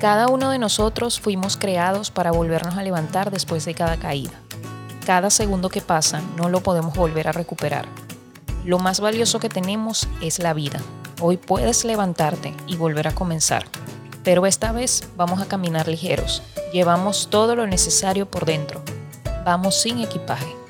Cada uno de nosotros fuimos creados para volvernos a levantar después de cada caída. Cada segundo que pasa no lo podemos volver a recuperar. Lo más valioso que tenemos es la vida. Hoy puedes levantarte y volver a comenzar. Pero esta vez vamos a caminar ligeros. Llevamos todo lo necesario por dentro. Vamos sin equipaje.